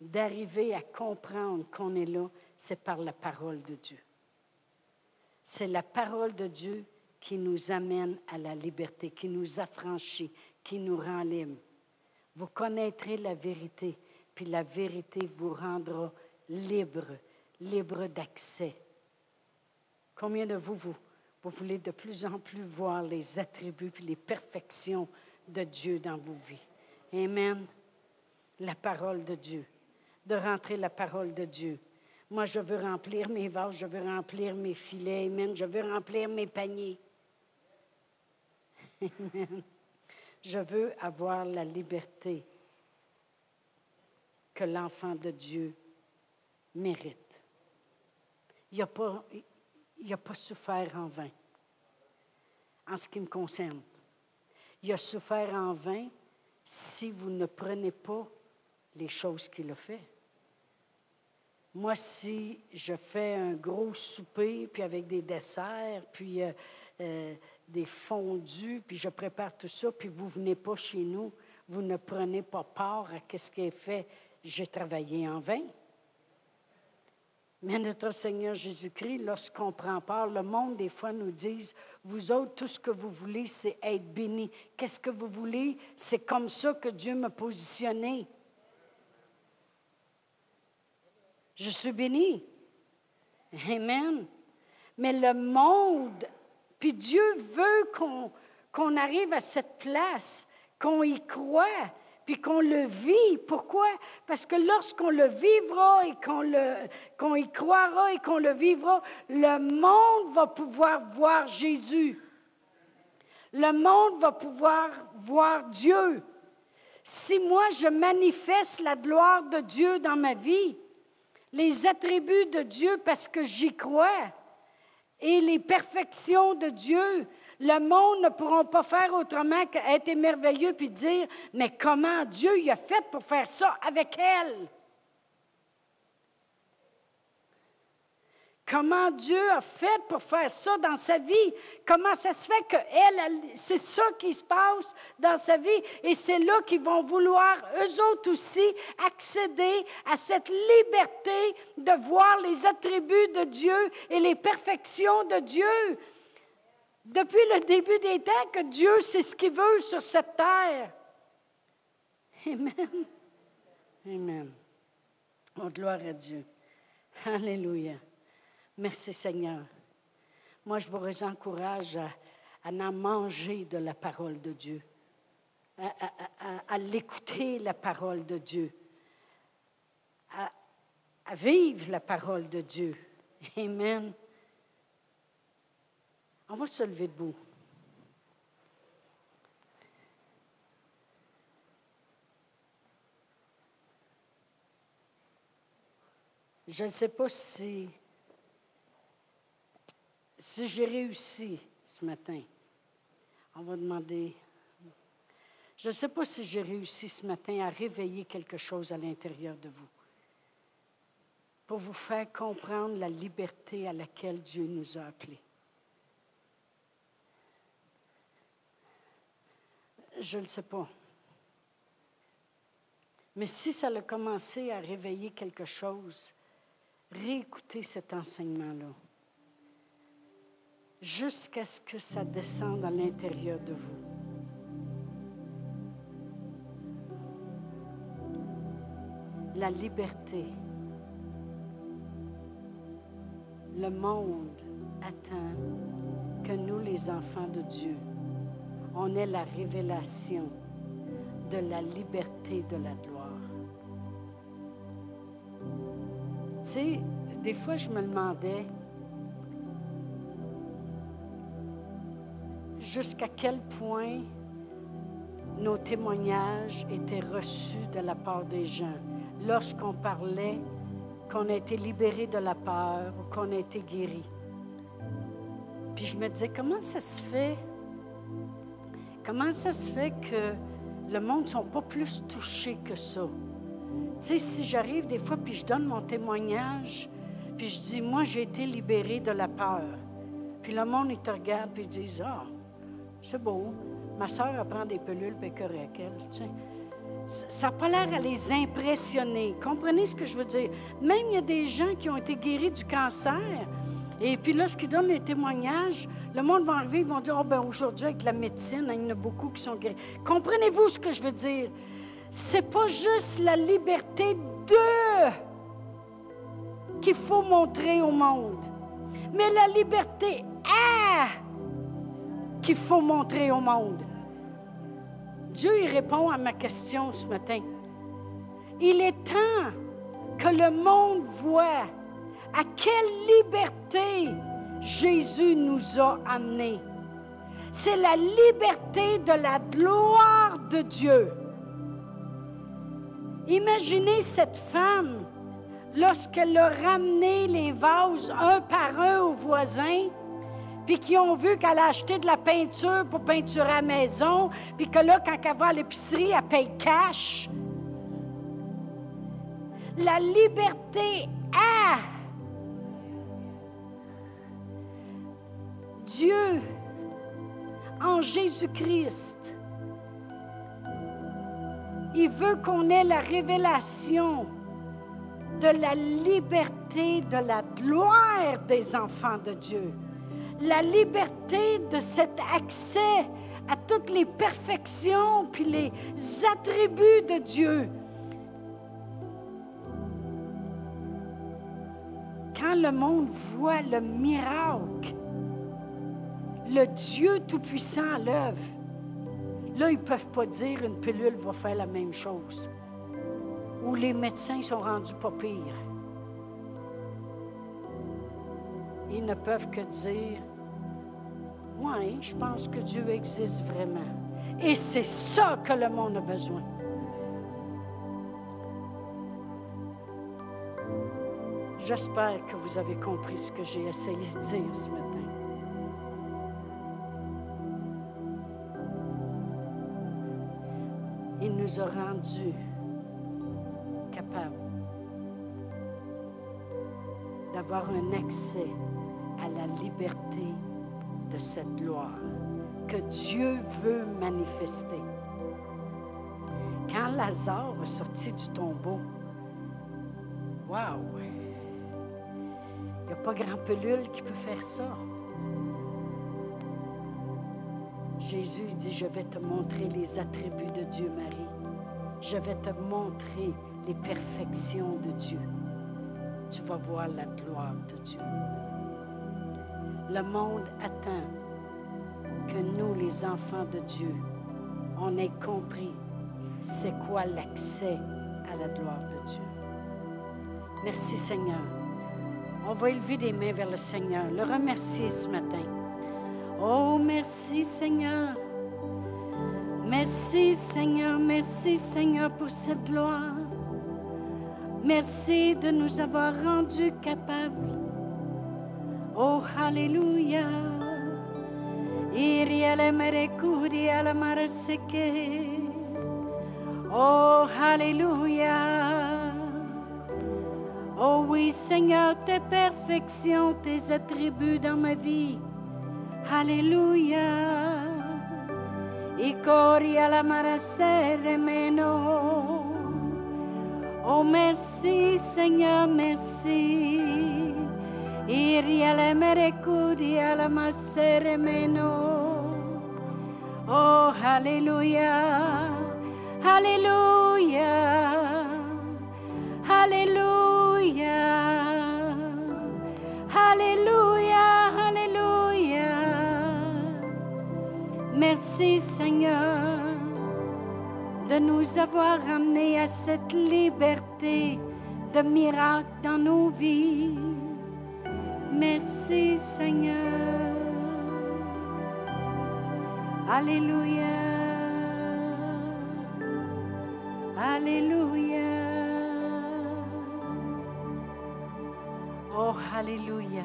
d'arriver à comprendre qu'on est là, c'est par la parole de Dieu. C'est la parole de Dieu qui nous amène à la liberté, qui nous affranchit, qui nous rend libres. Vous connaîtrez la vérité, puis la vérité vous rendra libre, libre d'accès. Combien de vous, vous, vous voulez de plus en plus voir les attributs et les perfections de Dieu dans vos vies? Amen. La parole de Dieu. De rentrer la parole de Dieu. Moi, je veux remplir mes vases, je veux remplir mes filets, Amen. Je veux remplir mes paniers. <laughs> Amen. Je veux avoir la liberté que l'enfant de Dieu mérite. Il n'a pas, pas souffert en vain, en ce qui me concerne. Il a souffert en vain si vous ne prenez pas les choses qu'il a fait. Moi, si je fais un gros souper, puis avec des desserts, puis euh, euh, des fondus, puis je prépare tout ça, puis vous ne venez pas chez nous, vous ne prenez pas part à ce qui est fait, j'ai travaillé en vain. Mais notre Seigneur Jésus-Christ, lorsqu'on prend part, le monde, des fois, nous dit, vous autres, tout ce que vous voulez, c'est être béni. Qu'est-ce que vous voulez? C'est comme ça que Dieu m'a positionné. Je suis béni. Amen. Mais le monde, puis Dieu veut qu'on arrive à cette place, qu'on y croit, puis qu'on le vit. Pourquoi? Parce que lorsqu'on le vivra et qu'on y croira et qu'on le vivra, le monde va pouvoir voir Jésus. Le monde va pouvoir voir Dieu. Si moi je manifeste la gloire de Dieu dans ma vie, les attributs de Dieu parce que j'y crois et les perfections de Dieu. Le monde ne pourra pas faire autrement qu'être émerveilleux puis dire, mais comment Dieu a fait pour faire ça avec elle? Comment Dieu a fait pour faire ça dans sa vie? Comment ça se fait que elle, c'est ça qui se passe dans sa vie? Et c'est là qu'ils vont vouloir, eux autres aussi, accéder à cette liberté de voir les attributs de Dieu et les perfections de Dieu? Depuis le début des temps, que Dieu sait ce qu'il veut sur cette terre. Amen. Amen. Oh, gloire à Dieu. Alléluia. Merci Seigneur. Moi, je vous encourage à, en manger de la parole de Dieu, à, l'écouter la parole de Dieu, à, à vivre la parole de Dieu. Amen. On va se lever debout. Je ne sais pas si si j'ai réussi ce matin, on va demander, je ne sais pas si j'ai réussi ce matin à réveiller quelque chose à l'intérieur de vous, pour vous faire comprendre la liberté à laquelle Dieu nous a appelés. Je ne sais pas. Mais si ça a commencé à réveiller quelque chose, réécoutez cet enseignement-là jusqu'à ce que ça descende à l'intérieur de vous. La liberté. Le monde attend que nous, les enfants de Dieu, on ait la révélation de la liberté de la gloire. Tu sais, des fois, je me demandais, jusqu'à quel point nos témoignages étaient reçus de la part des gens lorsqu'on parlait qu'on a été libéré de la peur ou qu'on a été guéri. Puis je me disais, comment ça se fait? Comment ça se fait que le monde ne sont pas plus touchés que ça? Tu sais, si j'arrive des fois puis je donne mon témoignage, puis je dis, moi j'ai été libéré de la peur. Puis le monde, il te regarde puis ils disent, ah, c'est beau. Ma soeur, elle prend des pelules, puis correct, elle. Ça n'a pas l'air à les impressionner. Comprenez ce que je veux dire? Même il y a des gens qui ont été guéris du cancer. Et puis lorsqu'ils donnent les témoignages, le monde va arriver, ils vont dire, oh ben aujourd'hui avec la médecine, il y en a beaucoup qui sont guéris. Comprenez-vous ce que je veux dire? C'est pas juste la liberté de qu'il faut montrer au monde, mais la liberté à qu'il faut montrer au monde. Dieu y répond à ma question ce matin. Il est temps que le monde voit à quelle liberté Jésus nous a amenés. C'est la liberté de la gloire de Dieu. Imaginez cette femme lorsqu'elle a ramené les vases un par un aux voisins, puis qui ont vu qu'elle a acheté de la peinture pour peinturer à la maison, puis que là, quand elle va à l'épicerie, elle paye cash. La liberté a Dieu en Jésus-Christ. Il veut qu'on ait la révélation de la liberté, de la gloire des enfants de Dieu. La liberté de cet accès à toutes les perfections puis les attributs de Dieu. Quand le monde voit le miracle le Dieu Tout-Puissant à l'œuvre, là, ils ne peuvent pas dire une pilule va faire la même chose. Ou les médecins sont rendus pas pires. Ils ne peuvent que dire Oui, je pense que Dieu existe vraiment. Et c'est ça que le monde a besoin. J'espère que vous avez compris ce que j'ai essayé de dire ce matin. Nous a rendus capables d'avoir un accès à la liberté de cette gloire que Dieu veut manifester. Quand Lazare est sorti du tombeau, waouh! Il n'y a pas grand pelule qui peut faire ça. Jésus dit, je vais te montrer les attributs de Dieu, Marie je vais te montrer les perfections de Dieu. Tu vas voir la gloire de Dieu. Le monde attend que nous, les enfants de Dieu, on ait compris c'est quoi l'accès à la gloire de Dieu. Merci Seigneur. On va élever des mains vers le Seigneur, le remercier ce matin. Oh, merci Seigneur. Merci Seigneur, merci Seigneur pour cette gloire. Merci de nous avoir rendus capables. Oh, Alléluia. Oh, Alléluia. Oh oui, Seigneur, tes perfections, tes attributs dans ma vie. Alléluia. Ikoria la marasere meno. Oh merci Seigneur, merci. Iria le merecudi la masere meno. Oh Alléluia, Alléluia, Alléluia, Alléluia, Merci Seigneur de nous avoir amenés à cette liberté de miracle dans nos vies. Merci Seigneur. Alléluia. Alléluia. Oh, Alléluia.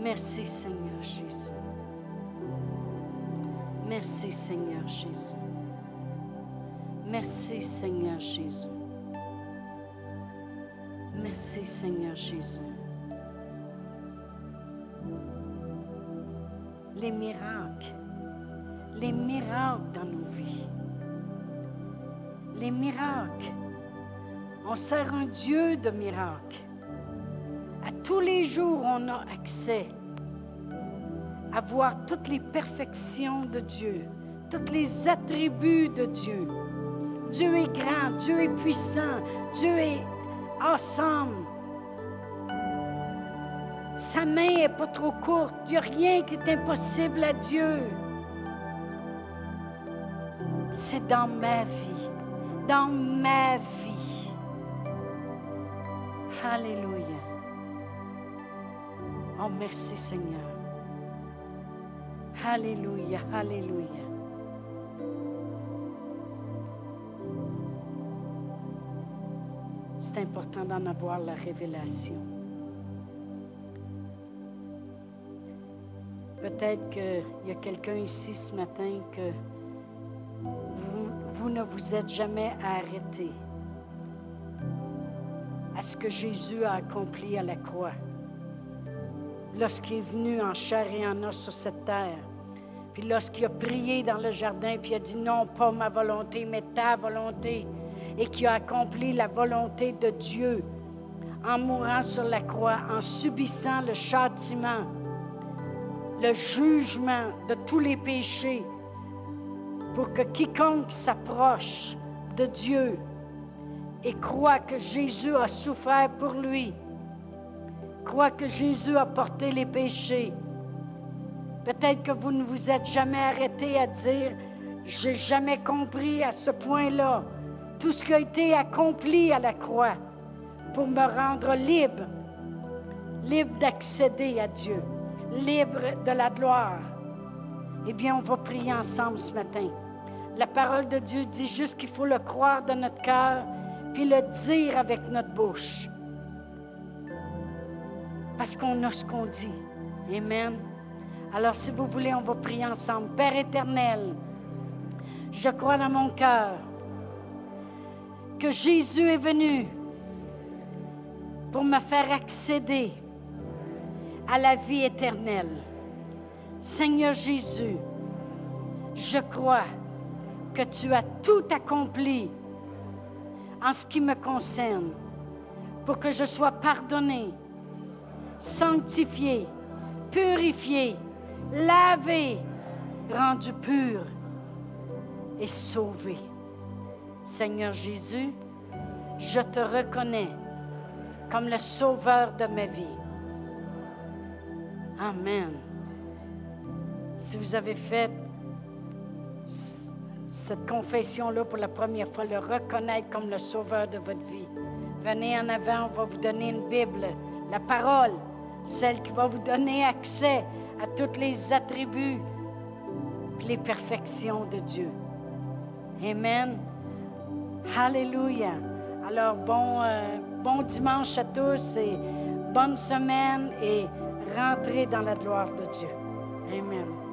Merci Seigneur Jésus. Merci Seigneur Jésus. Merci Seigneur Jésus. Merci Seigneur Jésus. Les miracles, les miracles dans nos vies. Les miracles. On sert un Dieu de miracles. À tous les jours, on a accès à voir toutes les perfections de Dieu, tous les attributs de Dieu. Dieu est grand, Dieu est puissant, Dieu est awesome. Sa main n'est pas trop courte, il n'y a rien qui est impossible à Dieu. C'est dans ma vie, dans ma vie. Alléluia. Oh, merci Seigneur. Alléluia, Alléluia. C'est important d'en avoir la révélation. Peut-être qu'il y a quelqu'un ici ce matin que vous, vous, ne vous êtes jamais arrêté à ce que Jésus a accompli à la croix lorsqu'il est venu en chair et en os sur cette terre. Puis lorsqu'il a prié dans le jardin, puis il a dit non, pas ma volonté, mais ta volonté, et qui a accompli la volonté de Dieu en mourant sur la croix, en subissant le châtiment, le jugement de tous les péchés, pour que quiconque s'approche de Dieu et croit que Jésus a souffert pour lui, croit que Jésus a porté les péchés. Peut-être que vous ne vous êtes jamais arrêté à dire, j'ai jamais compris à ce point-là tout ce qui a été accompli à la croix pour me rendre libre, libre d'accéder à Dieu, libre de la gloire. Eh bien, on va prier ensemble ce matin. La parole de Dieu dit juste qu'il faut le croire de notre cœur, puis le dire avec notre bouche parce qu'on a ce qu'on dit. Amen. Alors, si vous voulez, on va prier ensemble. Père éternel, je crois dans mon cœur que Jésus est venu pour me faire accéder à la vie éternelle. Seigneur Jésus, je crois que tu as tout accompli en ce qui me concerne pour que je sois pardonné sanctifié, purifié, lavé, rendu pur et sauvé. Seigneur Jésus, je te reconnais comme le sauveur de ma vie. Amen. Si vous avez fait cette confession-là pour la première fois, le reconnaître comme le sauveur de votre vie, venez en avant, on va vous donner une Bible, la parole celle qui va vous donner accès à tous les attributs, les perfections de Dieu. Amen. Alléluia. Alors, bon, euh, bon dimanche à tous et bonne semaine et rentrez dans la gloire de Dieu. Amen.